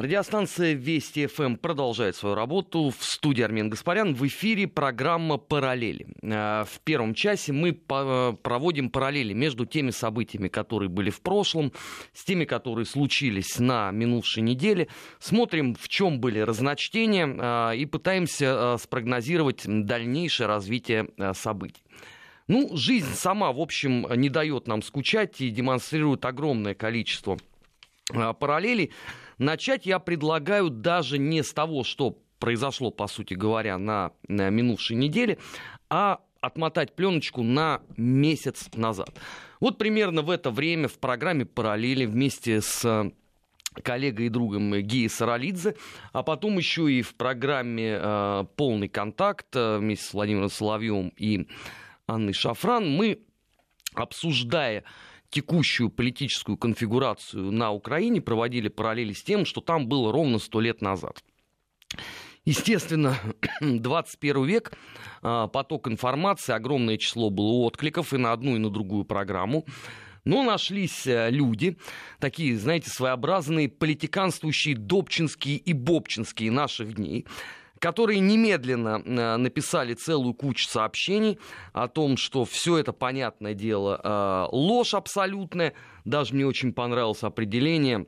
Радиостанция Вести ФМ продолжает свою работу. В студии Армен Гаспарян. В эфире программа «Параллели». Э, в первом часе мы проводим параллели между теми событиями, которые были в прошлом, с теми, которые случились на минувшей неделе. Смотрим, в чем были разночтения э, и пытаемся э, спрогнозировать дальнейшее развитие событий. Ну, жизнь сама, в общем, не дает нам скучать и демонстрирует огромное количество параллелей. Начать я предлагаю даже не с того, что произошло, по сути говоря, на, на минувшей неделе, а отмотать пленочку на месяц назад. Вот примерно в это время в программе «Параллели» вместе с э, коллегой и другом Гии Саралидзе, а потом еще и в программе э, «Полный контакт» э, вместе с Владимиром Соловьевым и Анной Шафран мы, обсуждая текущую политическую конфигурацию на Украине проводили параллели с тем, что там было ровно сто лет назад. Естественно, 21 век, а, поток информации, огромное число было откликов и на одну, и на другую программу. Но нашлись э, люди, такие, знаете, своеобразные политиканствующие Добчинские и Бобчинские наших дней, которые немедленно э, написали целую кучу сообщений о том, что все это, понятное дело, э, ложь абсолютная. Даже мне очень понравилось определение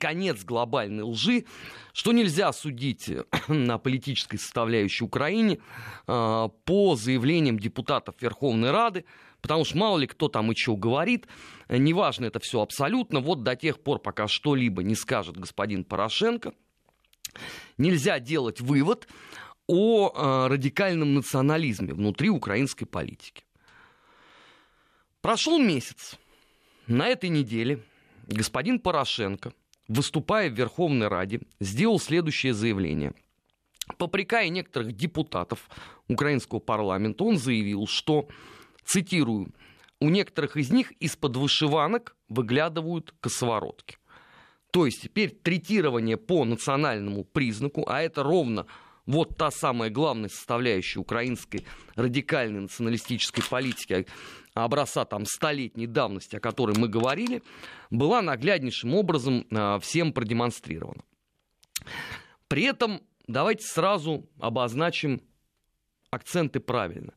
конец глобальной лжи, что нельзя судить на политической составляющей Украине э, по заявлениям депутатов Верховной Рады, потому что мало ли кто там и что говорит, неважно это все абсолютно, вот до тех пор, пока что-либо не скажет господин Порошенко – нельзя делать вывод о э, радикальном национализме внутри украинской политики. Прошел месяц. На этой неделе господин Порошенко, выступая в Верховной Раде, сделал следующее заявление. Попрекая некоторых депутатов украинского парламента, он заявил, что, цитирую, у некоторых из них из-под вышиванок выглядывают косоворотки. То есть теперь третирование по национальному признаку, а это ровно вот та самая главная составляющая украинской радикальной националистической политики образца там столетней давности, о которой мы говорили, была нагляднейшим образом э, всем продемонстрирована. При этом давайте сразу обозначим акценты правильно.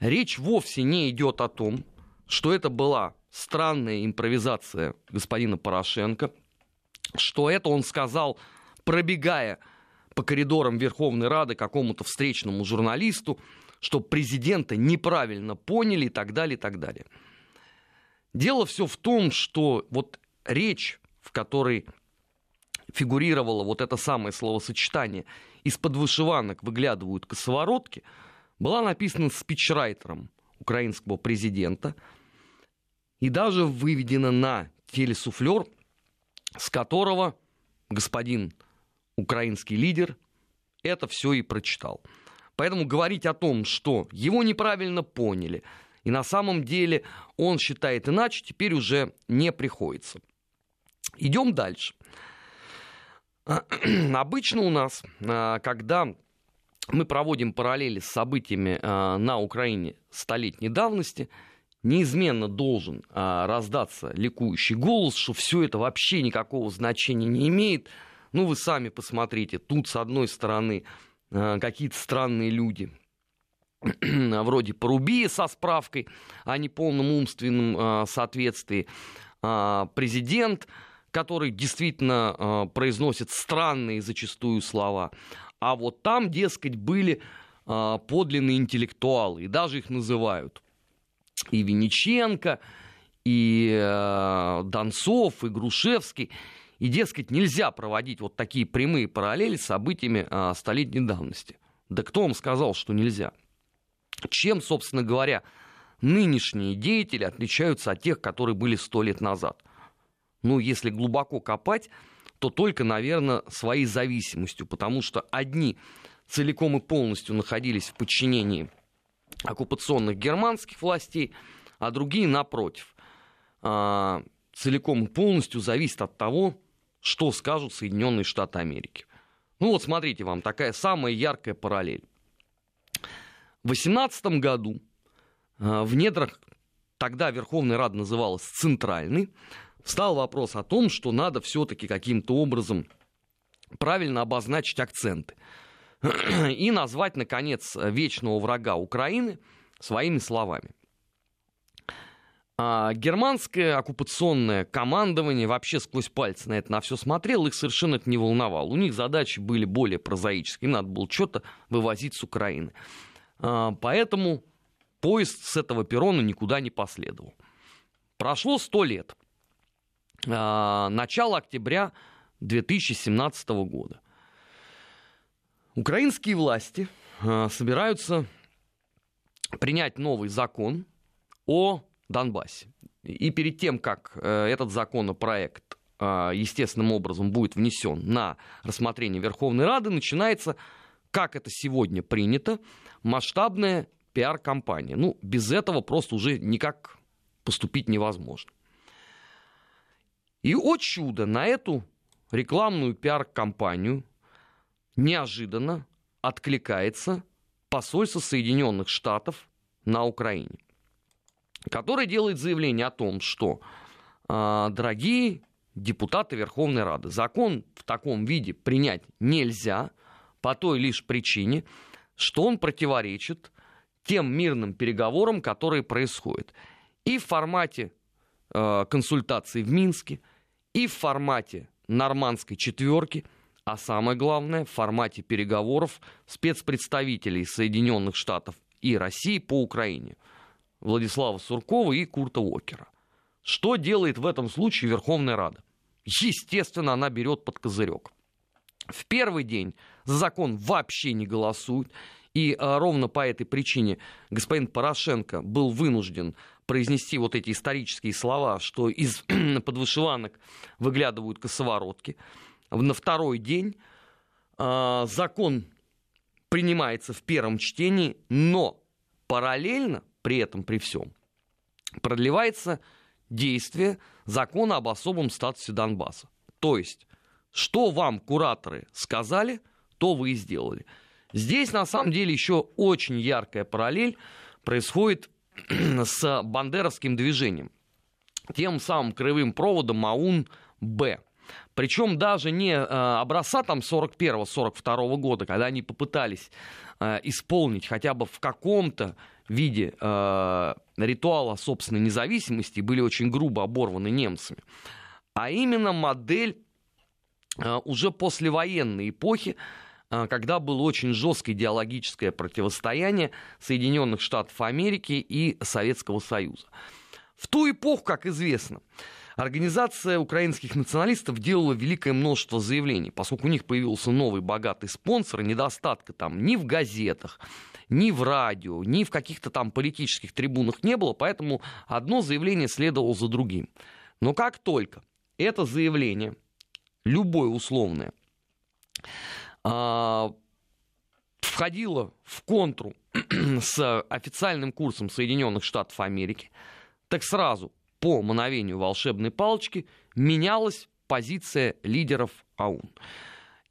Речь вовсе не идет о том, что это была странная импровизация господина Порошенко – что это он сказал, пробегая по коридорам Верховной Рады какому-то встречному журналисту, что президента неправильно поняли и так далее, и так далее. Дело все в том, что вот речь, в которой фигурировало вот это самое словосочетание «из-под вышиванок выглядывают косоворотки», была написана спичрайтером украинского президента и даже выведена на телесуфлер с которого господин украинский лидер это все и прочитал. Поэтому говорить о том, что его неправильно поняли, и на самом деле он считает иначе, теперь уже не приходится. Идем дальше. Обычно у нас, а, когда мы проводим параллели с событиями а, на Украине столетней давности, неизменно должен а, раздаться ликующий голос, что все это вообще никакого значения не имеет. Ну, вы сами посмотрите, тут с одной стороны а, какие-то странные люди, вроде Порубия со справкой о неполном умственном а, соответствии, а, президент, который действительно а, произносит странные зачастую слова. А вот там, дескать, были а, подлинные интеллектуалы, и даже их называют и Винниченко, и э, Донцов, и Грушевский. И, дескать, нельзя проводить вот такие прямые параллели с событиями э, столетней давности. Да кто вам сказал, что нельзя? Чем, собственно говоря, нынешние деятели отличаются от тех, которые были сто лет назад? Ну, если глубоко копать, то только, наверное, своей зависимостью, потому что одни целиком и полностью находились в подчинении оккупационных германских властей, а другие, напротив, а, целиком и полностью зависят от того, что скажут Соединенные Штаты Америки. Ну вот смотрите вам, такая самая яркая параллель. В 18 году а, в недрах, тогда Верховная Рада называлась Центральной, встал вопрос о том, что надо все-таки каким-то образом правильно обозначить акценты и назвать, наконец, вечного врага Украины своими словами. А германское оккупационное командование вообще сквозь пальцы на это на все смотрел, их совершенно это не волновало. У них задачи были более прозаические, надо было что-то вывозить с Украины. А, поэтому поезд с этого перрона никуда не последовал. Прошло сто лет. А, начало октября 2017 года. Украинские власти а, собираются принять новый закон о Донбассе. И перед тем, как э, этот законопроект э, естественным образом будет внесен на рассмотрение Верховной Рады, начинается, как это сегодня принято, масштабная пиар-компания. Ну, без этого просто уже никак поступить невозможно. И, о чудо, на эту рекламную пиар-компанию неожиданно откликается посольство Соединенных Штатов на Украине который делает заявление о том, что, э, дорогие депутаты Верховной Рады, закон в таком виде принять нельзя по той лишь причине, что он противоречит тем мирным переговорам, которые происходят и в формате э, консультаций в Минске, и в формате нормандской четверки, а самое главное, в формате переговоров спецпредставителей Соединенных Штатов и России по Украине. Владислава Суркова и Курта Уокера. Что делает в этом случае Верховная Рада? Естественно, она берет под козырек. В первый день за закон вообще не голосуют. И а, ровно по этой причине господин Порошенко был вынужден произнести вот эти исторические слова, что из подвышиванок выглядывают косоворотки. На второй день а, закон принимается в первом чтении, но параллельно при этом, при всем, продлевается действие закона об особом статусе Донбасса. То есть, что вам кураторы сказали, то вы и сделали. Здесь, на самом деле, еще очень яркая параллель происходит с бандеровским движением. Тем самым краевым проводом МАУН-Б. Причем даже не э, образца там 41-42 года, когда они попытались э, исполнить хотя бы в каком-то виде э, ритуала собственной независимости были очень грубо оборваны немцами, а именно модель э, уже послевоенной эпохи, когда было очень жесткое идеологическое противостояние Соединенных Штатов Америки и Советского Союза. В ту эпоху, как известно, Организация украинских националистов делала великое множество заявлений, поскольку у них появился новый богатый спонсор, недостатка там ни в газетах, ни в радио, ни в каких-то там политических трибунах не было, поэтому одно заявление следовало за другим. Но как только это заявление, любое условное, а, входило в контру с официальным курсом Соединенных Штатов Америки, так сразу по мановению волшебной палочки менялась позиция лидеров АУН.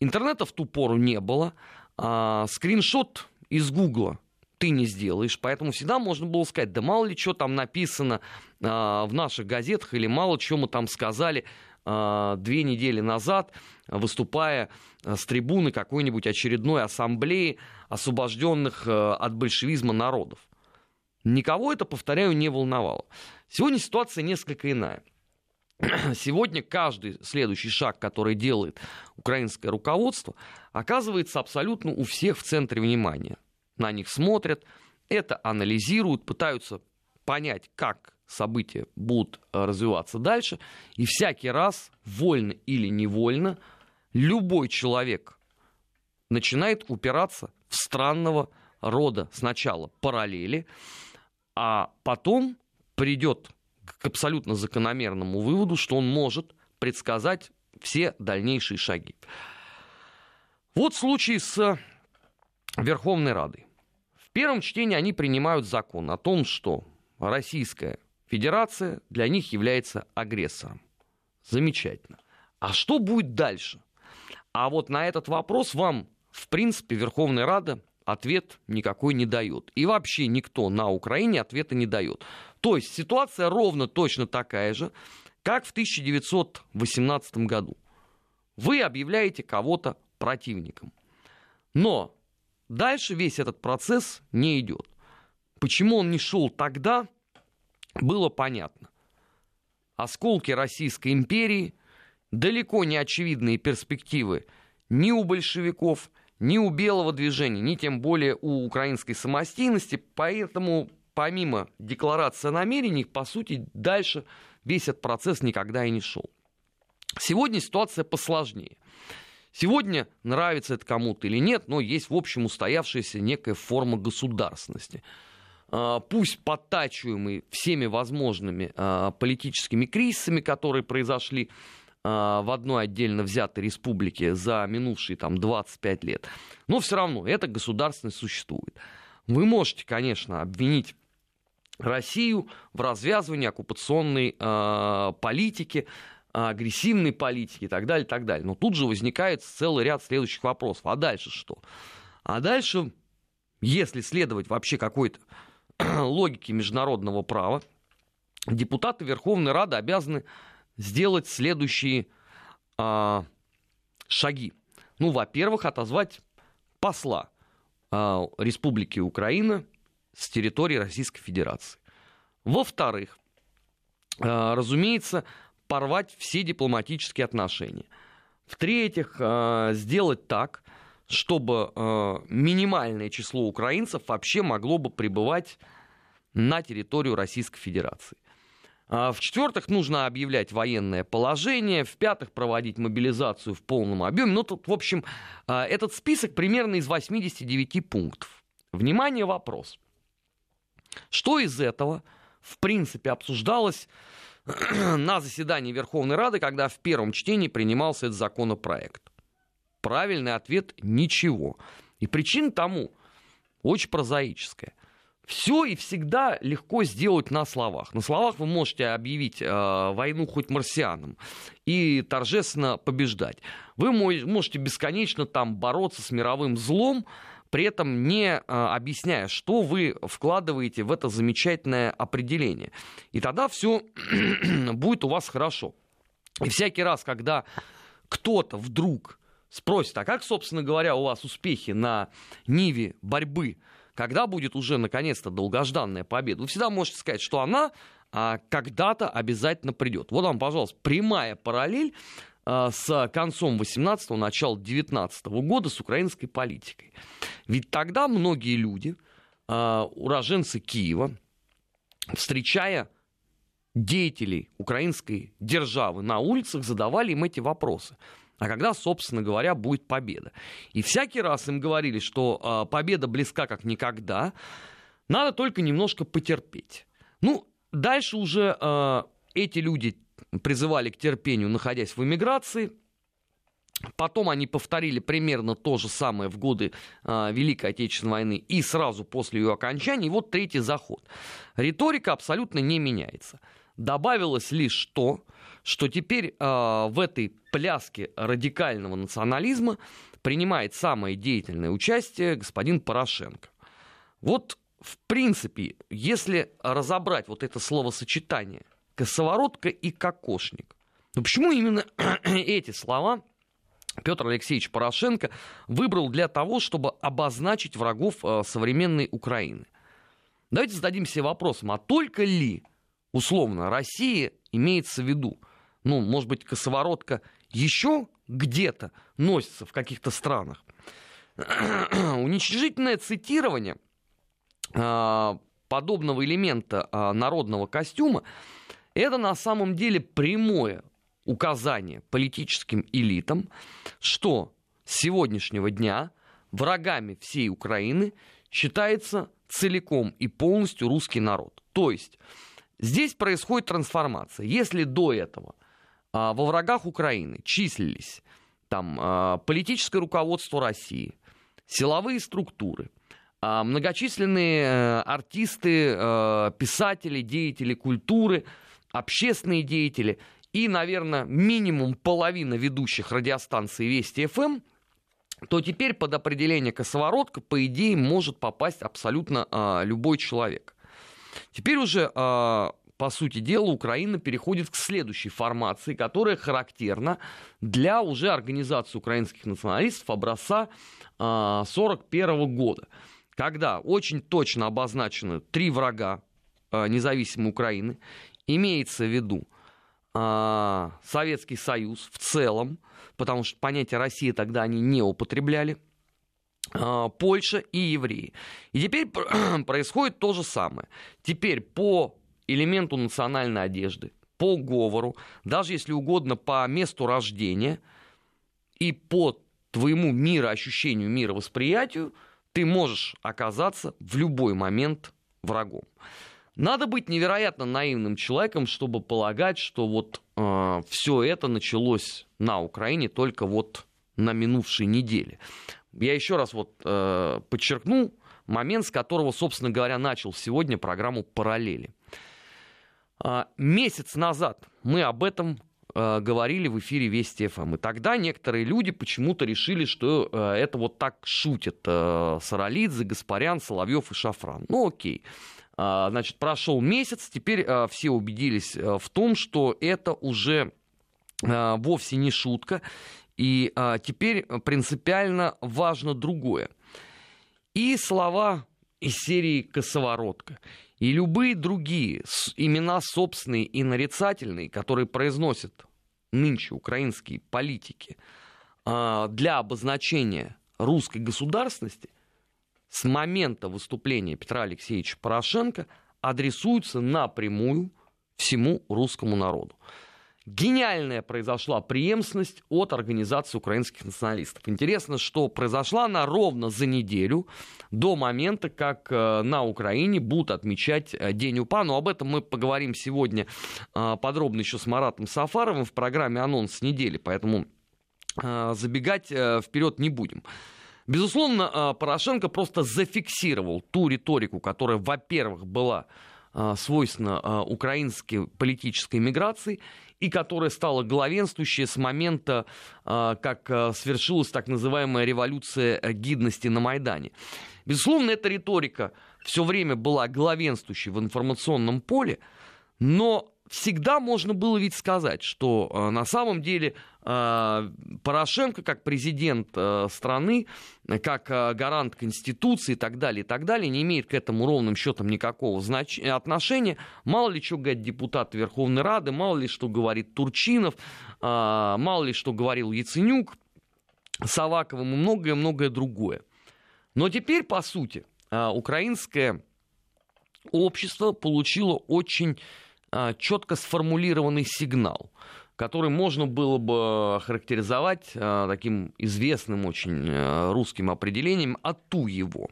Интернета в ту пору не было. А, скриншот из Гугла ты не сделаешь, поэтому всегда можно было сказать, да мало ли что там написано э, в наших газетах или мало чего мы там сказали э, две недели назад, выступая э, с трибуны какой-нибудь очередной ассамблеи освобожденных э, от большевизма народов. Никого это, повторяю, не волновало. Сегодня ситуация несколько иная. Сегодня каждый следующий шаг, который делает украинское руководство, оказывается абсолютно у всех в центре внимания. На них смотрят, это анализируют, пытаются понять, как события будут э, развиваться дальше. И всякий раз, вольно или невольно, любой человек начинает упираться в странного рода сначала параллели, а потом придет к абсолютно закономерному выводу, что он может предсказать все дальнейшие шаги. Вот случай с Верховной Радой. В первом чтении они принимают закон о том, что Российская Федерация для них является агрессором. Замечательно. А что будет дальше? А вот на этот вопрос вам, в принципе, Верховная Рада ответ никакой не дает. И вообще никто на Украине ответа не дает. То есть ситуация ровно точно такая же, как в 1918 году. вы объявляете кого-то противником. Но дальше весь этот процесс не идет. Почему он не шел тогда, было понятно. Осколки Российской империи, далеко не очевидные перспективы ни у большевиков, ни у белого движения, ни тем более у украинской самостийности, поэтому помимо декларации намерений, по сути, дальше весь этот процесс никогда и не шел. Сегодня ситуация посложнее. Сегодня нравится это кому-то или нет, но есть, в общем, устоявшаяся некая форма государственности. А, пусть подтачиваемый всеми возможными а, политическими кризисами, которые произошли а, в одной отдельно взятой республике за минувшие там, 25 лет. Но все равно эта государственность существует. Вы можете, конечно, обвинить Россию в развязывании оккупационной э, политики, агрессивной политики и так далее, и так далее. Но тут же возникает целый ряд следующих вопросов. А дальше что? А дальше, если следовать вообще какой-то логике международного права, депутаты Верховной Рады обязаны сделать следующие э, шаги. Ну, во-первых, отозвать посла э, Республики Украина с территории Российской Федерации. Во-вторых, э, разумеется, порвать все дипломатические отношения. В-третьих, э, сделать так, чтобы э, минимальное число украинцев вообще могло бы пребывать на территорию Российской Федерации. А в-четвертых, нужно объявлять военное положение. В-пятых, проводить мобилизацию в полном объеме. Ну, тут, в общем, этот список примерно из 89 пунктов. Внимание, вопрос. Что из этого, в принципе, обсуждалось на заседании Верховной Рады, когда в первом чтении принимался этот законопроект? Правильный ответ – ничего. И причина тому очень прозаическая. Все и всегда легко сделать на словах. На словах вы можете объявить э, войну хоть марсианам и торжественно побеждать. Вы можете бесконечно там бороться с мировым злом, при этом не а, объясняя, что вы вкладываете в это замечательное определение. И тогда все будет у вас хорошо. И всякий раз, когда кто-то вдруг спросит, а как, собственно говоря, у вас успехи на Ниве борьбы, когда будет уже наконец-то долгожданная победа, вы всегда можете сказать, что она а, когда-то обязательно придет. Вот вам, пожалуйста, прямая параллель с концом 18-го, начала 19 -го года с украинской политикой. Ведь тогда многие люди, а, уроженцы Киева, встречая деятелей украинской державы на улицах, задавали им эти вопросы. А когда, собственно говоря, будет победа? И всякий раз им говорили, что э, победа близка как никогда, надо только немножко потерпеть. Ну, дальше уже э, эти люди призывали к терпению, находясь в эмиграции. Потом они повторили примерно то же самое в годы э, Великой Отечественной войны и сразу после ее окончания. И вот третий заход. Риторика абсолютно не меняется. Добавилось лишь то, что теперь э, в этой пляске радикального национализма принимает самое деятельное участие господин Порошенко. Вот, в принципе, если разобрать вот это словосочетание – косоворотка и кокошник. Но почему именно эти слова Петр Алексеевич Порошенко выбрал для того, чтобы обозначить врагов э, современной Украины? Давайте зададим себе вопросом, а только ли, условно, Россия имеется в виду? Ну, может быть, косоворотка еще где-то носится в каких-то странах? Уничижительное цитирование э, подобного элемента э, народного костюма это на самом деле прямое указание политическим элитам, что с сегодняшнего дня врагами всей Украины считается целиком и полностью русский народ. То есть здесь происходит трансформация. Если до этого а, во врагах Украины числились там, а, политическое руководство России, силовые структуры, а, многочисленные э, артисты, э, писатели, деятели культуры – общественные деятели и, наверное, минимум половина ведущих радиостанций Вести ФМ, то теперь под определение косоворотка, по идее, может попасть абсолютно а, любой человек. Теперь уже а, по сути дела, Украина переходит к следующей формации, которая характерна для уже организации украинских националистов образца 1941 года, когда очень точно обозначены три врага независимой Украины, имеется в виду Советский Союз в целом, потому что понятие Россия тогда они не употребляли, Польша и евреи. И теперь происходит то же самое. Теперь по элементу национальной одежды, по говору, даже если угодно по месту рождения и по твоему мироощущению, мировосприятию, ты можешь оказаться в любой момент врагом. Надо быть невероятно наивным человеком, чтобы полагать, что вот э, все это началось на Украине только вот на минувшей неделе. Я еще раз вот э, подчеркну момент, с которого, собственно говоря, начал сегодня программу «Параллели». Э, месяц назад мы об этом э, говорили в эфире Вести ФМ. И тогда некоторые люди почему-то решили, что э, это вот так шутят э, Саралидзе, Гаспарян, Соловьев и Шафран. Ну окей. Э, значит, прошел месяц, теперь э, все убедились э, в том, что это уже э, вовсе не шутка, и а, теперь принципиально важно другое. И слова из серии «Косоворотка», и любые другие имена собственные и нарицательные, которые произносят нынче украинские политики а, для обозначения русской государственности, с момента выступления Петра Алексеевича Порошенко адресуются напрямую всему русскому народу гениальная произошла преемственность от Организации украинских националистов. Интересно, что произошла она ровно за неделю до момента, как э, на Украине будут отмечать э, День УПА. Но об этом мы поговорим сегодня э, подробно еще с Маратом Сафаровым в программе «Анонс недели», поэтому забегать вперед не будем. Безусловно, Порошенко просто зафиксировал ту риторику, которая, во-первых, была свойственна украинской политической миграции, и которая стала главенствующей с момента, а, как а, свершилась так называемая революция гидности на Майдане. Безусловно, эта риторика все время была главенствующей в информационном поле, но всегда можно было ведь сказать, что э, на самом деле э, Порошенко как президент э, страны, как гарант Конституции и так далее, и так далее, не имеет к этому ровным счетом никакого знач... отношения. Мало ли что говорит депутат Верховной Рады, мало ли что говорит Турчинов, мало ли что говорил Яценюк, Саваковым и многое-многое другое. Но теперь, по сути, украинское общество получило очень четко сформулированный сигнал, который можно было бы характеризовать а, таким известным очень а, русским определением «ату его».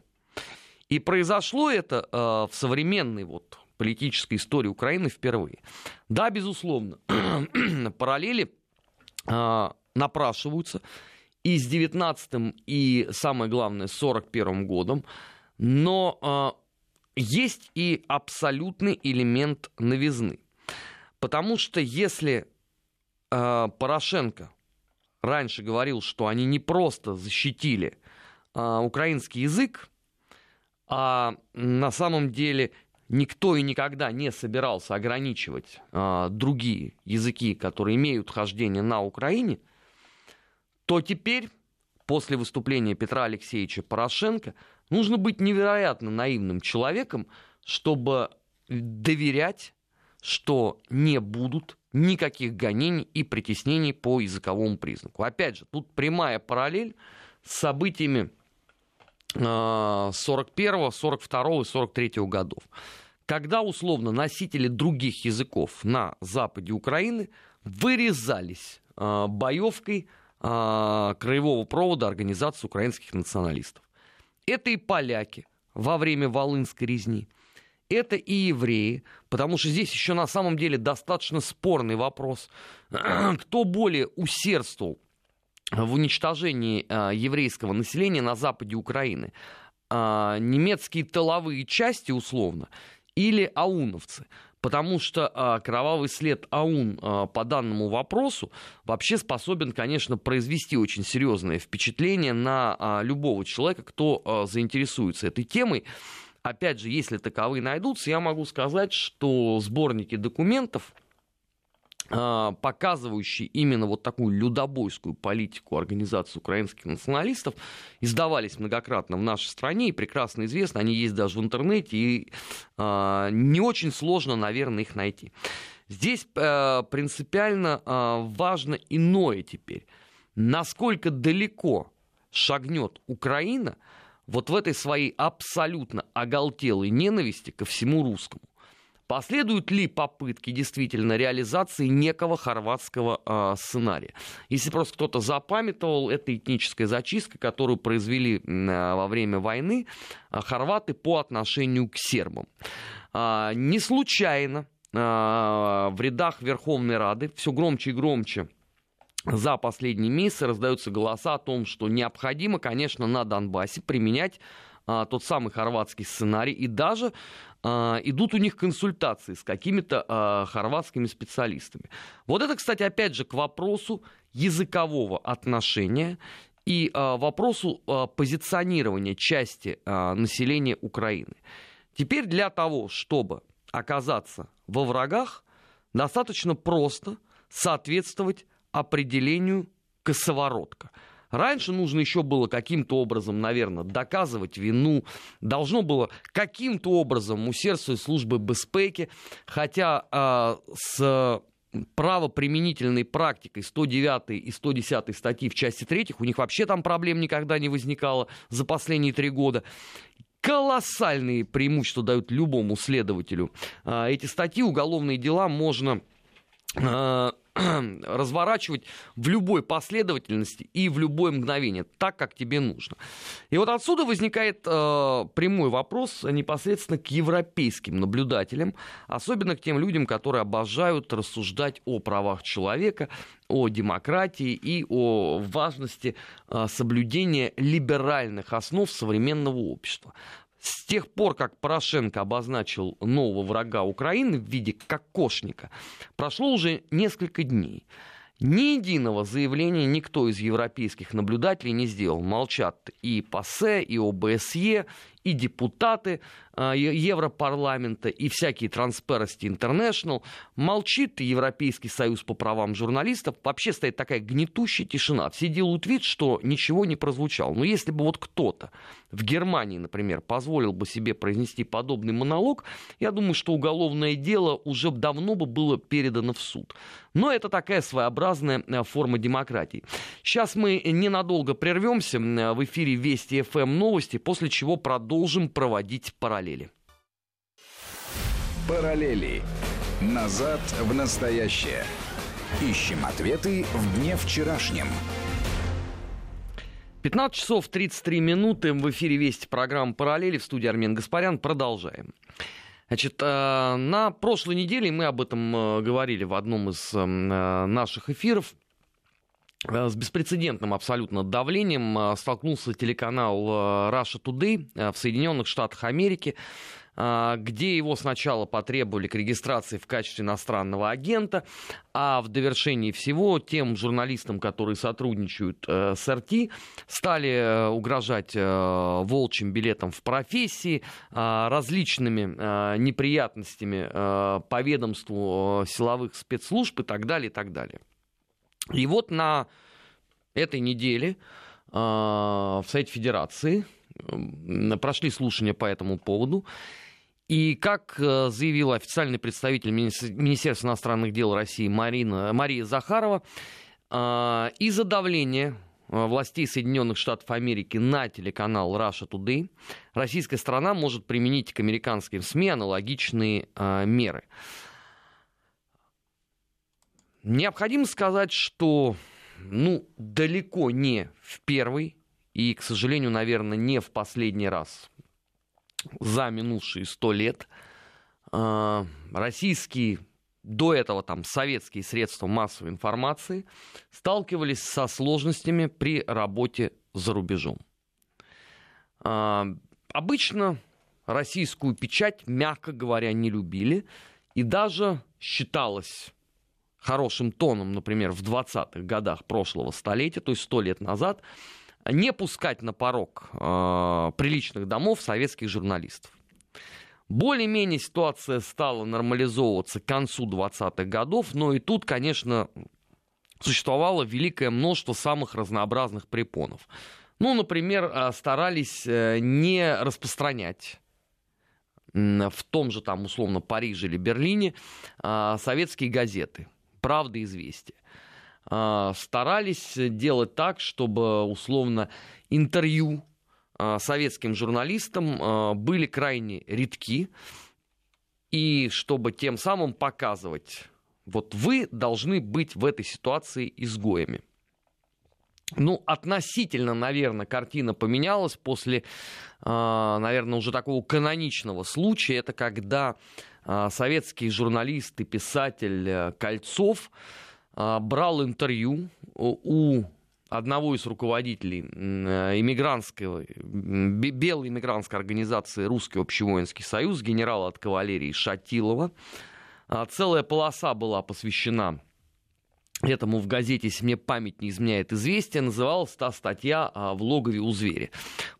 И произошло это в современной вот политической истории Украины впервые. Да, безусловно, параллели напрашиваются и с 19 и, самое главное, с 41 годом, но есть и абсолютный элемент новизны. Потому что если э, Порошенко раньше говорил, что они не просто защитили э, украинский язык, а на самом деле никто и никогда не собирался ограничивать э, другие языки, которые имеют хождение на Украине, то теперь, после выступления Петра Алексеевича Порошенко, Нужно быть невероятно наивным человеком, чтобы доверять, что не будут никаких гонений и притеснений по языковому признаку. Опять же, тут прямая параллель с событиями 41, 42 и 43 годов. Когда, условно, носители других языков на западе Украины вырезались а, боевкой а, краевого провода Организации украинских националистов. Это и поляки во время Волынской резни. Это и евреи, потому что здесь еще на самом деле достаточно спорный вопрос. Кто более усердствовал в уничтожении а, еврейского населения на западе Украины? А, немецкие тыловые части, условно, или ауновцы? Потому что а, кровавый след АУН а, по данному вопросу вообще способен, конечно, произвести очень серьезное впечатление на а, любого человека, кто а, заинтересуется этой темой. опять же, если таковые найдутся, я могу сказать, что сборники документов, показывающие именно вот такую людобойскую политику организации украинских националистов, издавались многократно в нашей стране, и прекрасно известно, они есть даже в интернете, и э, не очень сложно, наверное, их найти. Здесь э, принципиально э, важно иное теперь. Насколько далеко шагнет Украина вот в этой своей абсолютно оголтелой ненависти ко всему русскому. Последуют ли попытки действительно реализации некого хорватского э, сценария? Если просто кто-то запамятовал, это этническая зачистка, которую произвели э, во время войны э, хорваты по отношению к сербам. Э, не случайно э, в рядах Верховной Рады все громче и громче за последние месяцы раздаются голоса о том, что необходимо, конечно, на Донбассе применять а, тот самый хорватский сценарий, и даже а, идут у них консультации с какими-то а, хорватскими специалистами. Вот это, кстати, опять же к вопросу языкового отношения и а, вопросу а, позиционирования части а, населения Украины. Теперь для того, чтобы оказаться во врагах, достаточно просто соответствовать определению косоворотка. Раньше нужно еще было каким-то образом, наверное, доказывать вину. Должно было каким-то образом усердствовать службы безпеки. Хотя э, с правоприменительной практикой 109 и 110 статьи в части 3, у них вообще там проблем никогда не возникало за последние три года колоссальные преимущества дают любому следователю. А, эти статьи, уголовные дела можно а, разворачивать в любой последовательности и в любое мгновение, так, как тебе нужно. И вот отсюда возникает э, прямой вопрос непосредственно к европейским наблюдателям, особенно к тем людям, которые обожают рассуждать о правах человека, о демократии и о важности э, соблюдения либеральных основ современного общества. С тех пор, как Порошенко обозначил нового врага Украины в виде кокошника, прошло уже несколько дней. Ни единого заявления никто из европейских наблюдателей не сделал. Молчат и ПАСЕ, и ОБСЕ, и депутаты э, Европарламента, и всякие Transparency International. Молчит Европейский союз по правам журналистов. Вообще стоит такая гнетущая тишина. Все делают вид, что ничего не прозвучало. Но если бы вот кто-то в Германии, например, позволил бы себе произнести подобный монолог, я думаю, что уголовное дело уже давно бы было передано в суд. Но это такая своеобразная э, форма демократии. Сейчас мы ненадолго прервемся в эфире Вести ФМ новости, после чего продолжим проводить параллели. Параллели. Назад в настоящее. Ищем ответы в дне вчерашнем. 15 часов 33 минуты в эфире Вести программы «Параллели» в студии Армен Гаспарян. Продолжаем. Значит, э, на прошлой неделе мы об этом э, говорили в одном из э, наших эфиров. С беспрецедентным абсолютно давлением столкнулся телеканал Russia Today в Соединенных Штатах Америки. Где его сначала потребовали к регистрации в качестве иностранного агента, а в довершении всего тем журналистам, которые сотрудничают э, с РТ, стали э, угрожать э, волчьим билетом в профессии, различными неприятностями по ведомству силовых спецслужб и так далее, и так далее. И вот на этой неделе в Совете Федерации прошли слушания по этому поводу. И как э, заявила официальный представитель Министерства иностранных дел России Марина, Мария Захарова, э, из-за давления э, властей Соединенных Штатов Америки на телеканал Russia Today российская страна может применить к американским СМИ аналогичные меры. Необходимо сказать, что ну, далеко не в первый и, к сожалению, наверное, не в последний раз за минувшие сто лет э, российские до этого там советские средства массовой информации сталкивались со сложностями при работе за рубежом. Э, обычно российскую печать, мягко говоря, не любили и даже считалось хорошим тоном, например, в 20-х годах прошлого столетия, то есть сто лет назад, не пускать на порог э, приличных домов советских журналистов. Более-менее ситуация стала нормализовываться к концу 20-х годов, но и тут, конечно, существовало великое множество самых разнообразных препонов. Ну, например, а, старались э, не распространять в том же там условно Париже или Берлине а, советские газеты «Правда известия». А, старались делать так, чтобы условно интервью советским журналистам были крайне редки, и чтобы тем самым показывать вот вы должны быть в этой ситуации изгоями. Ну, относительно, наверное, картина поменялась после, а, наверное, уже такого каноничного случая. Это когда а, советский журналист и писатель э, Кольцов а, брал интервью у одного из руководителей э, иммигрантской, белой иммигрантской организации «Русский общевоинский союз», генерала от кавалерии Шатилова, а, целая полоса была посвящена этому в газете, если мне память не изменяет, известие, называлась та статья а, «В логове у зверя».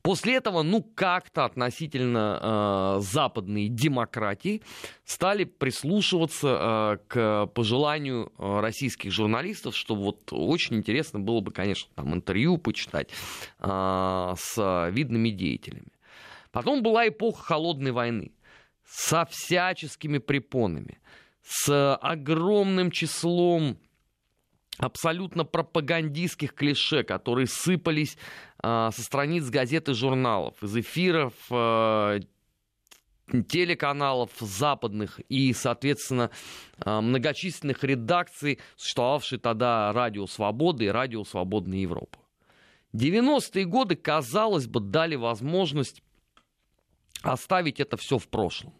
После этого, ну, как-то относительно э, западные демократии стали прислушиваться э, к пожеланию российских журналистов, что вот очень интересно было бы, конечно, там интервью почитать э, с видными деятелями. Потом была эпоха холодной войны со всяческими препонами, с огромным числом абсолютно пропагандистских клише, которые сыпались э, со страниц газет и журналов, из эфиров, э, телеканалов западных и, соответственно, э, многочисленных редакций, существовавшей тогда «Радио Свободы» и «Радио Свободная Европа». 90-е годы, казалось бы, дали возможность оставить это все в прошлом.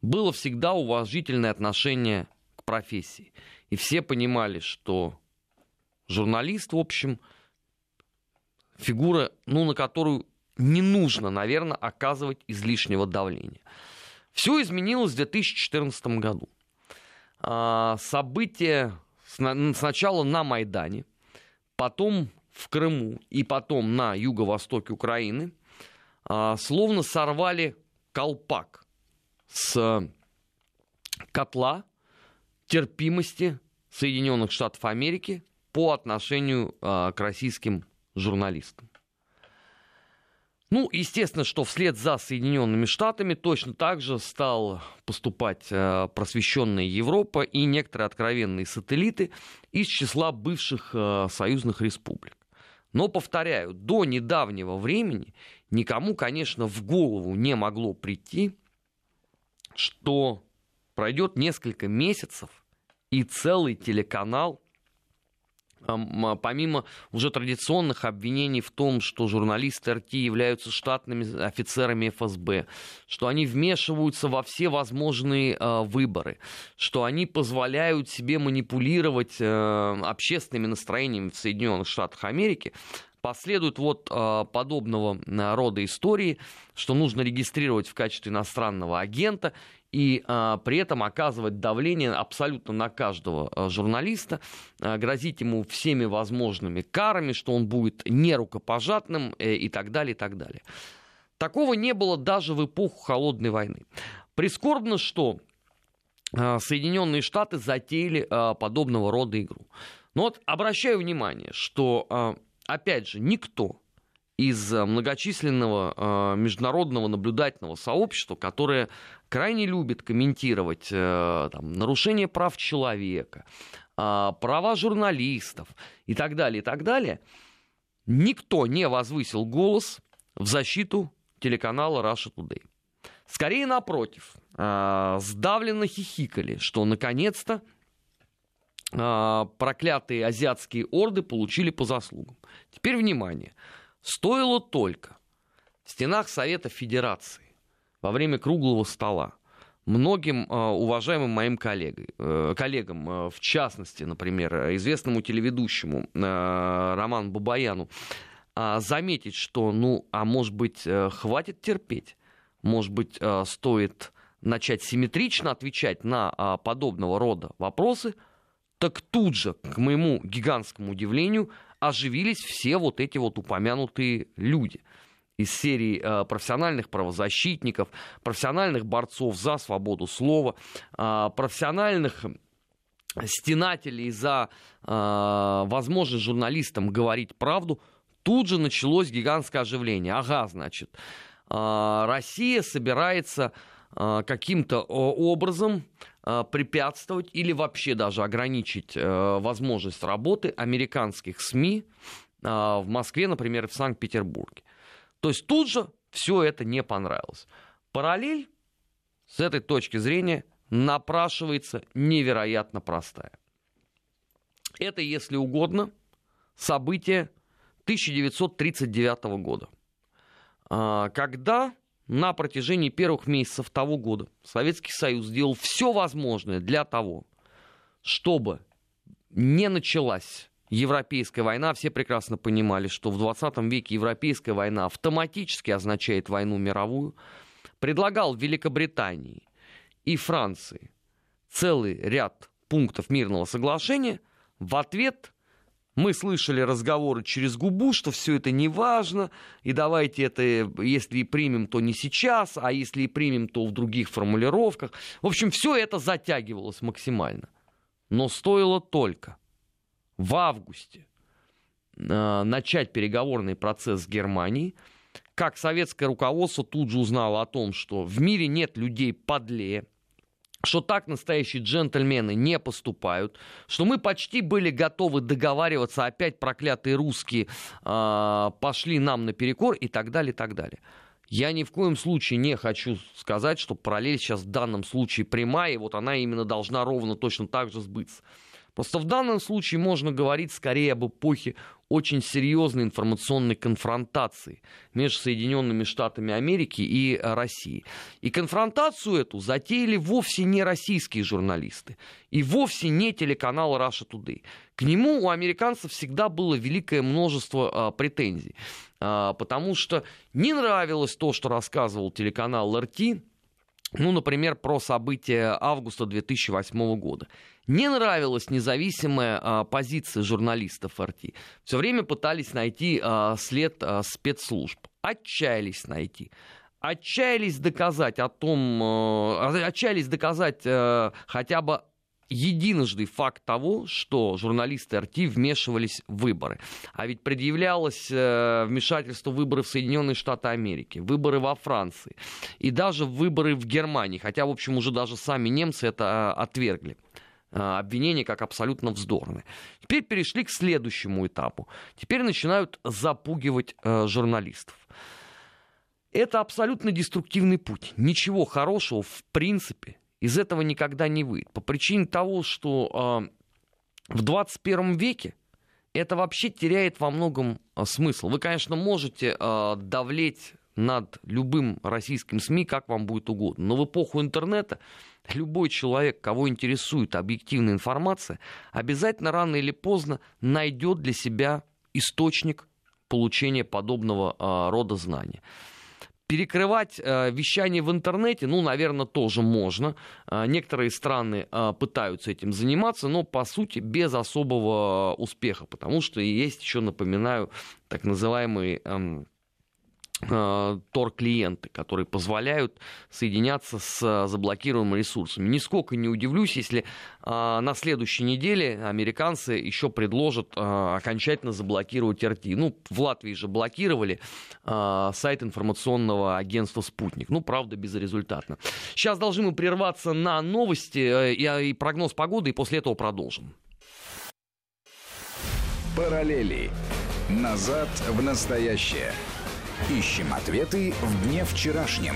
Было всегда уважительное отношение к профессии. И все понимали, что журналист, в общем, фигура, ну, на которую не нужно, наверное, оказывать излишнего давления. Все изменилось в 2014 году. А, события сначала на Майдане, потом в Крыму и потом на юго-востоке Украины а, словно сорвали колпак с котла терпимости Соединенных Штатов Америки по отношению э, к российским журналистам. Ну, естественно, что вслед за Соединенными Штатами точно так же стал поступать э, просвещенная Европа и некоторые откровенные сателлиты из числа бывших э, союзных республик. Но, повторяю, до недавнего времени никому, конечно, в голову не могло прийти, что пройдет несколько месяцев, и целый телеканал помимо уже традиционных обвинений в том, что журналисты РТ являются штатными офицерами ФСБ, что они вмешиваются во все возможные э, выборы, что они позволяют себе манипулировать э, общественными настроениями в Соединенных Штатах Америки, последует вот э, подобного рода истории, что нужно регистрировать в качестве иностранного агента и а, при этом оказывать давление абсолютно на каждого а, журналиста, а, грозить ему всеми возможными карами, что он будет нерукопожатным э, и так далее, и так далее. Такого не было даже в эпоху Холодной войны. Прискорбно, что а, Соединенные Штаты затеяли а, подобного рода игру. Но вот обращаю внимание, что, а, опять же, никто из многочисленного э, международного наблюдательного сообщества, которое крайне любит комментировать э, там, нарушение прав человека, э, права журналистов и так далее, и так далее, никто не возвысил голос в защиту телеканала Russia Today. Скорее напротив, э, сдавленно хихикали, что наконец-то э, проклятые азиатские орды получили по заслугам. Теперь внимание – Стоило только в стенах Совета Федерации во время круглого стола многим э, уважаемым моим коллегой, э, коллегам, э, в частности, например, известному телеведущему Роману Бабаяну, э, заметить, что, ну, а может быть, хватит терпеть, может быть, стоит начать симметрично отвечать на э, подобного рода вопросы, так тут же, к моему гигантскому удивлению, оживились все вот эти вот упомянутые люди. Из серии э, профессиональных правозащитников, профессиональных борцов за свободу слова, э, профессиональных стенателей за э, возможность журналистам говорить правду, тут же началось гигантское оживление. Ага, значит, Россия собирается каким-то образом препятствовать или вообще даже ограничить возможность работы американских СМИ в Москве, например, в Санкт-Петербурге. То есть тут же все это не понравилось. Параллель с этой точки зрения напрашивается невероятно простая. Это, если угодно, событие 1939 года, а, когда на протяжении первых месяцев того года Советский Союз сделал все возможное для того, чтобы не началась европейская война, все прекрасно понимали, что в 20 веке европейская война автоматически означает войну мировую, предлагал Великобритании и Франции целый ряд пунктов мирного соглашения, в ответ мы слышали разговоры через губу, что все это не важно, и давайте это, если и примем, то не сейчас, а если и примем, то в других формулировках. В общем, все это затягивалось максимально. Но стоило только в августе э, начать переговорный процесс с Германией, как советское руководство тут же узнало о том, что в мире нет людей подлее, что так настоящие джентльмены не поступают, что мы почти были готовы договариваться, опять проклятые русские э, пошли нам наперекор и так далее, и так далее. Я ни в коем случае не хочу сказать, что параллель сейчас в данном случае прямая, и вот она именно должна ровно точно так же сбыться. Просто в данном случае можно говорить скорее об эпохе очень серьезной информационной конфронтации между Соединенными Штатами Америки и э, Россией. И конфронтацию эту затеяли вовсе не российские журналисты и вовсе не телеканал Russia Today. К нему у американцев всегда было великое множество а, претензий, а, потому что не нравилось то, что рассказывал телеканал РТ, ну, например, про события августа 2008 года. Не нравилась независимая а, позиция журналистов РТ. Все время пытались найти а, след а, спецслужб. Отчаялись найти. Отчаялись доказать о том, а, отчаялись доказать а, хотя бы единожды факт того, что журналисты РТ вмешивались в выборы. А ведь предъявлялось э, вмешательство в выборы в Соединенные Штаты Америки, выборы во Франции и даже выборы в Германии. Хотя, в общем, уже даже сами немцы это э, отвергли э, обвинения как абсолютно вздорные. Теперь перешли к следующему этапу. Теперь начинают запугивать э, журналистов. Это абсолютно деструктивный путь. Ничего хорошего в принципе из этого никогда не выйдет. По причине того, что э, в 21 веке это вообще теряет во многом э, смысл. Вы, конечно, можете э, давлеть над любым российским СМИ, как вам будет угодно. Но в эпоху интернета любой человек, кого интересует объективная информация, обязательно рано или поздно найдет для себя источник получения подобного э, рода знания. Перекрывать э, вещание в интернете, ну, наверное, тоже можно. Э, некоторые страны э, пытаются этим заниматься, но, по сути, без особого успеха, потому что есть еще, напоминаю, так называемые... Э, Э, Тор-клиенты, которые позволяют соединяться с э, заблокируемыми ресурсами. Нисколько не удивлюсь, если э, на следующей неделе американцы еще предложат окончательно заблокировать РТ. Ну, в Латвии же блокировали сайт информационного агентства «Спутник». Ну, правда, безрезультатно. Сейчас должны мы прерваться на новости и прогноз погоды, и после этого продолжим. Параллели. Назад в настоящее. Ищем ответы в дне вчерашнем.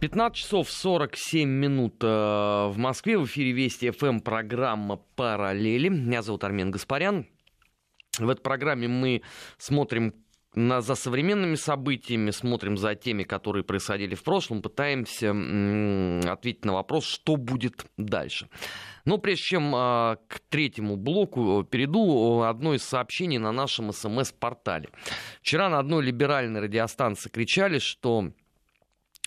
15 часов 47 минут э, в Москве. В эфире Вести ФМ программа «Параллели». Меня зовут Армен Гаспарян. В этой программе мы смотрим на, за современными событиями, смотрим за теми, которые происходили в прошлом, пытаемся м- ответить на вопрос, что будет дальше. Но прежде чем а, к третьему блоку перейду, одно из сообщений на нашем СМС-портале. Вчера на одной либеральной радиостанции кричали, что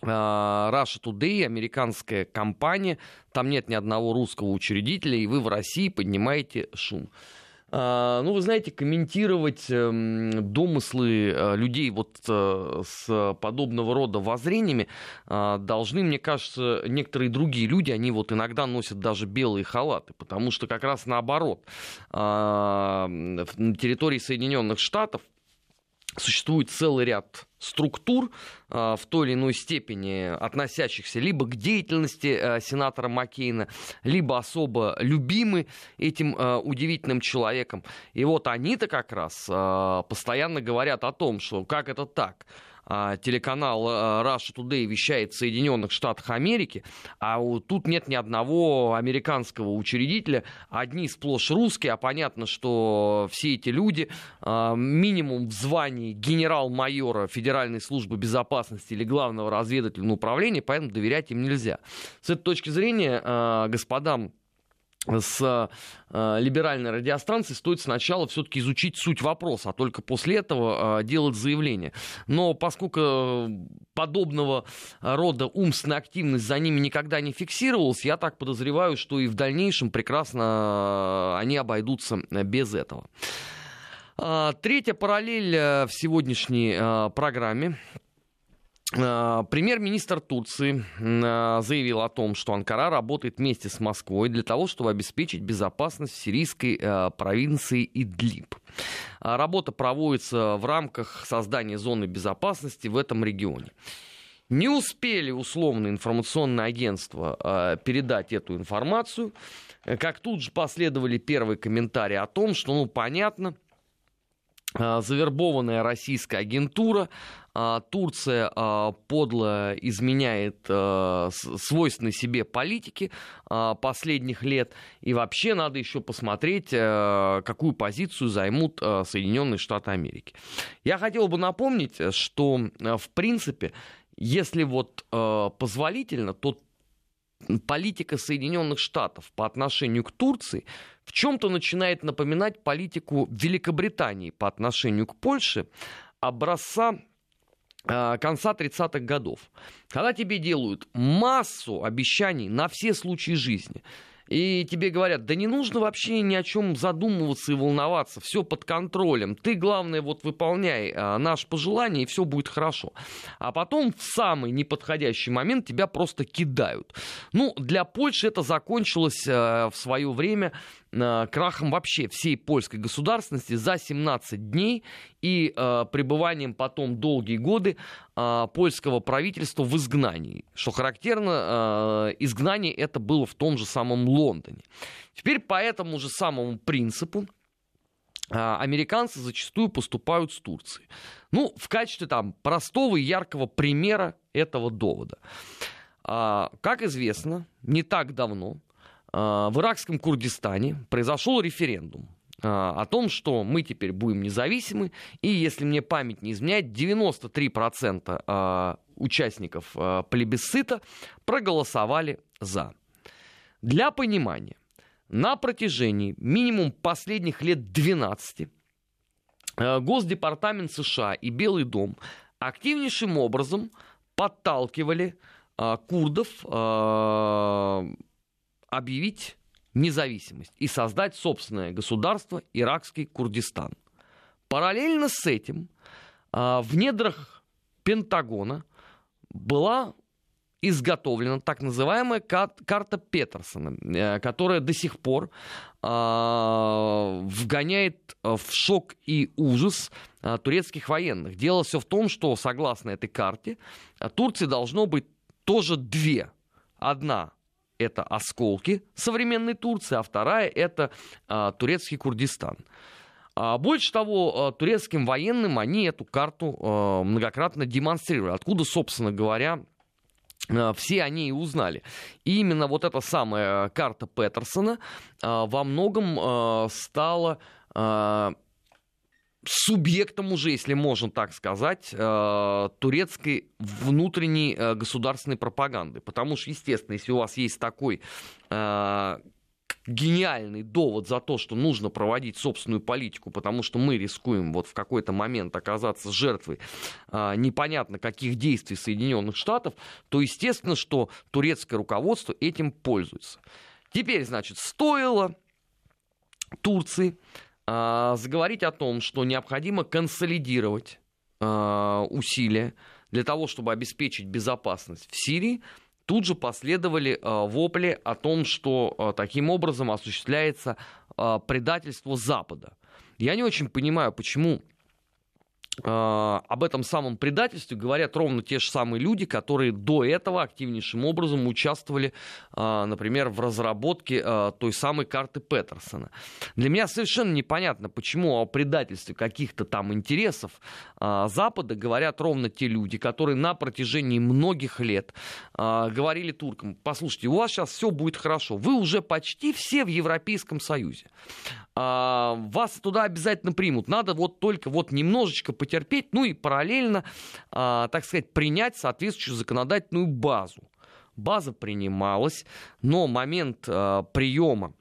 а, Russia Today, американская компания, там нет ни одного русского учредителя, и вы в России поднимаете шум. А, ну, вы знаете, комментировать эм, домыслы э, людей вот э, с подобного рода воззрениями а, должны, мне кажется, некоторые другие люди, они вот иногда носят даже белые халаты, потому что как раз наоборот, а, на территории Соединенных Штатов существует целый ряд структур в той или иной степени относящихся либо к деятельности э, сенатора Маккейна, либо особо любимы этим э, удивительным человеком. И вот они-то как раз постоянно говорят о том, что как это так – а, телеканал а, Russia Today вещает в Соединенных Штатах Америки, а тут нет ни одного американского учредителя, одни сплошь русские, а понятно, что все эти люди а, минимум в звании генерал-майора Федеральной службы безопасности или главного разведывательного управления, поэтому доверять им нельзя. С этой точки зрения, господам с э, либеральной радиостанции стоит сначала все-таки изучить суть вопроса, а только после этого э, делать заявление. Но поскольку подобного рода умственная активность за ними никогда не фиксировалась, я так подозреваю, что и в дальнейшем прекрасно они обойдутся без этого. Третья параллель в сегодняшней программе Э, премьер-министр Турции э, заявил о том, что Анкара работает вместе с Москвой для того, чтобы обеспечить безопасность сирийской э, провинции Идлиб. Работа проводится в рамках создания зоны безопасности в этом регионе. Не успели условные информационные агентства передать эту информацию, как тут же последовали первые комментарии о том, что, ну, понятно, завербованная российская агентура Турция а, подло изменяет а, свойственной себе политики последних лет. И вообще надо еще посмотреть, какую позицию займут Соединенные Штаты Америки. Я хотел бы напомнить, что в принципе, если вот позволительно, то политика Соединенных Штатов по отношению к Турции в чем-то начинает напоминать политику Великобритании по отношению к Польше образца конца 30-х годов, когда тебе делают массу обещаний на все случаи жизни, и тебе говорят, да не нужно вообще ни о чем задумываться и волноваться, все под контролем, ты, главное, вот выполняй а, наше пожелание, и все будет хорошо. А потом в самый неподходящий момент тебя просто кидают. Ну, для Польши это закончилось а, в свое время Э, крахом вообще всей польской государственности за 17 дней и э, пребыванием потом долгие годы э, польского правительства в изгнании. Что характерно, э, изгнание это было в том же самом Лондоне. Теперь по этому же самому принципу э, американцы зачастую поступают с Турцией. Ну, в качестве там простого и яркого примера этого довода. Э, как известно, не так давно а, в иракском Курдистане произошел референдум а, о том, что мы теперь будем независимы, и если мне память не изменяет, 93% а, участников плебисцита проголосовали за. Для понимания, на протяжении минимум последних лет 12 Госдепартамент США и Белый дом активнейшим образом подталкивали курдов объявить независимость и создать собственное государство иракский Курдистан. Параллельно с этим а, в недрах Пентагона была изготовлена так называемая карта Петерсона, э, которая до сих пор а, вгоняет в шок и ужас а, турецких военных. Дело все в том, что согласно этой карте Турции должно быть тоже две. Одна это осколки современной Турции, а вторая это а, турецкий Курдистан. А больше того, а, турецким военным они эту карту а, многократно демонстрировали. Откуда, собственно говоря, все они и узнали. И именно вот эта самая карта Петерсона во многом стала субъектом уже, если можно так сказать, э, турецкой внутренней э, государственной пропаганды. Потому что, естественно, если у вас есть такой э, гениальный довод за то, что нужно проводить собственную политику, потому что мы рискуем вот в какой-то момент оказаться жертвой непонятно каких действий Соединенных Штатов, то естественно, что турецкое руководство этим пользуется. Теперь, значит, стоило Турции заговорить о том, что необходимо консолидировать усилия для того, чтобы обеспечить безопасность в Сирии, тут же последовали вопли о том, что таким образом осуществляется предательство Запада. Я не очень понимаю, почему а, об этом самом предательстве говорят ровно те же самые люди, которые до этого активнейшим образом участвовали, а, например, в разработке а, той самой карты Петерсона. Для меня совершенно непонятно, почему о предательстве каких-то там интересов Запада говорят ровно те люди, которые на протяжении многих лет говорили туркам, послушайте, у вас сейчас все будет хорошо, вы уже почти все в Европейском Союзе. Вас туда обязательно примут, надо вот только вот немножечко потерпеть, ну и параллельно, а, так сказать, принять соответствующую законодательную базу. База принималась, но момент а, приема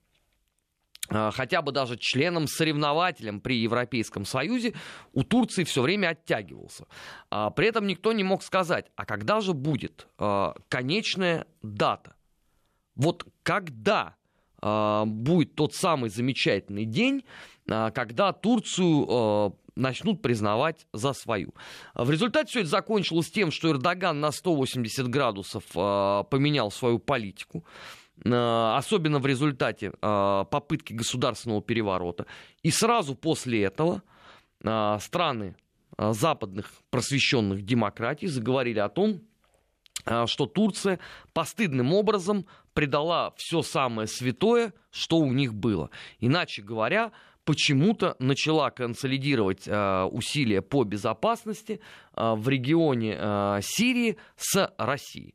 а, хотя бы даже членом-соревнователем при Европейском Союзе у Турции все время оттягивался. При этом никто не мог сказать, а когда же будет конечная дата? Вот когда будет тот самый замечательный день, когда Турцию начнут признавать за свою. В результате все это закончилось тем, что Эрдоган на 180 градусов а, поменял свою политику а, особенно в результате а, попытки государственного переворота. И сразу после этого страны западных просвещенных демократий заговорили о том, что Турция постыдным образом предала все самое святое, что у них было. Иначе говоря, почему-то начала консолидировать э, усилия по безопасности э, в регионе э, Сирии с Россией.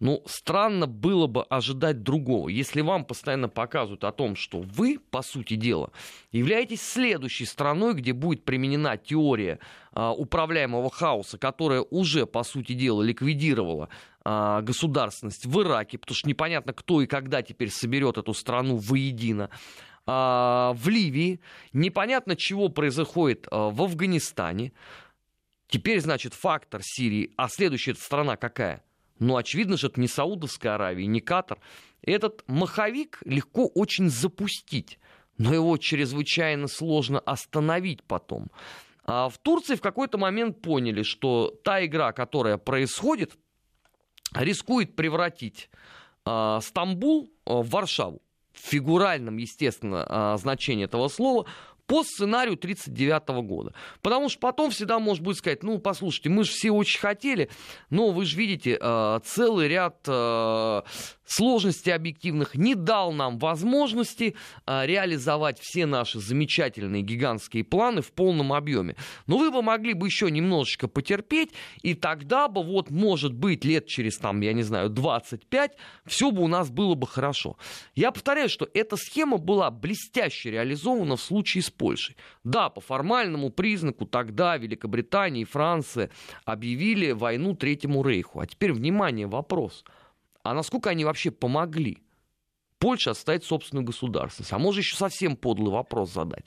Ну, странно было бы ожидать другого. Если вам постоянно показывают о том, что вы, по сути дела, являетесь следующей страной, где будет применена теория а, управляемого хаоса, которая уже, по сути дела, ликвидировала а, государственность в Ираке, потому что непонятно, кто и когда теперь соберет эту страну воедино. А, в Ливии, непонятно чего происходит а, в Афганистане. Теперь, значит, фактор Сирии, а следующая страна какая? Ну, очевидно же, это не Саудовская Аравия, не Катар. Этот маховик легко очень запустить, но его чрезвычайно сложно остановить потом. А в Турции в какой-то момент поняли, что та игра, которая происходит, рискует превратить э, Стамбул в Варшаву фигуральном, естественно, а, значении этого слова, по сценарию 1939 года. Потому что потом всегда может быть сказать, ну, послушайте, мы же все очень хотели, но вы же видите, а, целый ряд а, сложностей объективных не дал нам возможности реализовать все наши замечательные гигантские планы в полном объеме. Но вы бы могли бы еще немножечко потерпеть, и тогда бы вот, может быть, лет через, там, я не знаю, 25, все бы у нас было бы хорошо. Я повторяю, что эта схема была блестяще реализована в случае с Польшей. Да, по формальному признаку тогда Великобритания и Франция объявили войну Третьему Рейху. А теперь, внимание, вопрос. А насколько они вообще помогли? Польша отстоять собственную государственность. А может еще совсем подлый вопрос задать.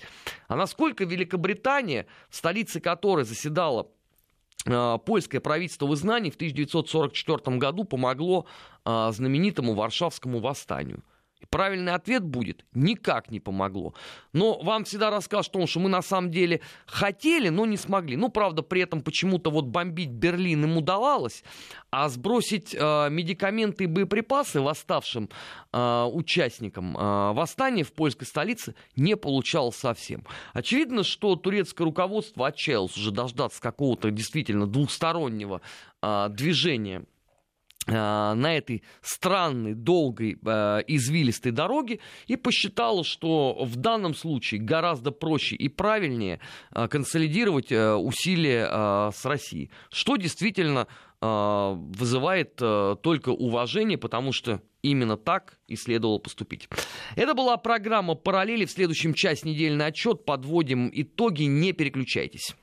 А насколько Великобритания, в которой заседала э, польское правительство в изгнании в 1944 году помогло э, знаменитому Варшавскому восстанию. Правильный ответ будет никак не помогло. Но вам всегда расскажут о том, что мы на самом деле хотели, но не смогли. Ну, правда, при этом почему-то вот бомбить Берлин им удавалось, а сбросить э, медикаменты и боеприпасы восставшим э, участникам э, восстания в польской столице не получалось совсем. Очевидно, что турецкое руководство отчаялось уже дождаться какого-то действительно двухстороннего э, движения на этой странной, долгой, э, извилистой дороге и посчитала, что в данном случае гораздо проще и правильнее э, консолидировать усилия с Россией, что действительно вызывает только уважение, потому что именно так и следовало поступить. Это была программа «Параллели». В следующем часть недельный отчет. Подводим итоги. Не переключайтесь.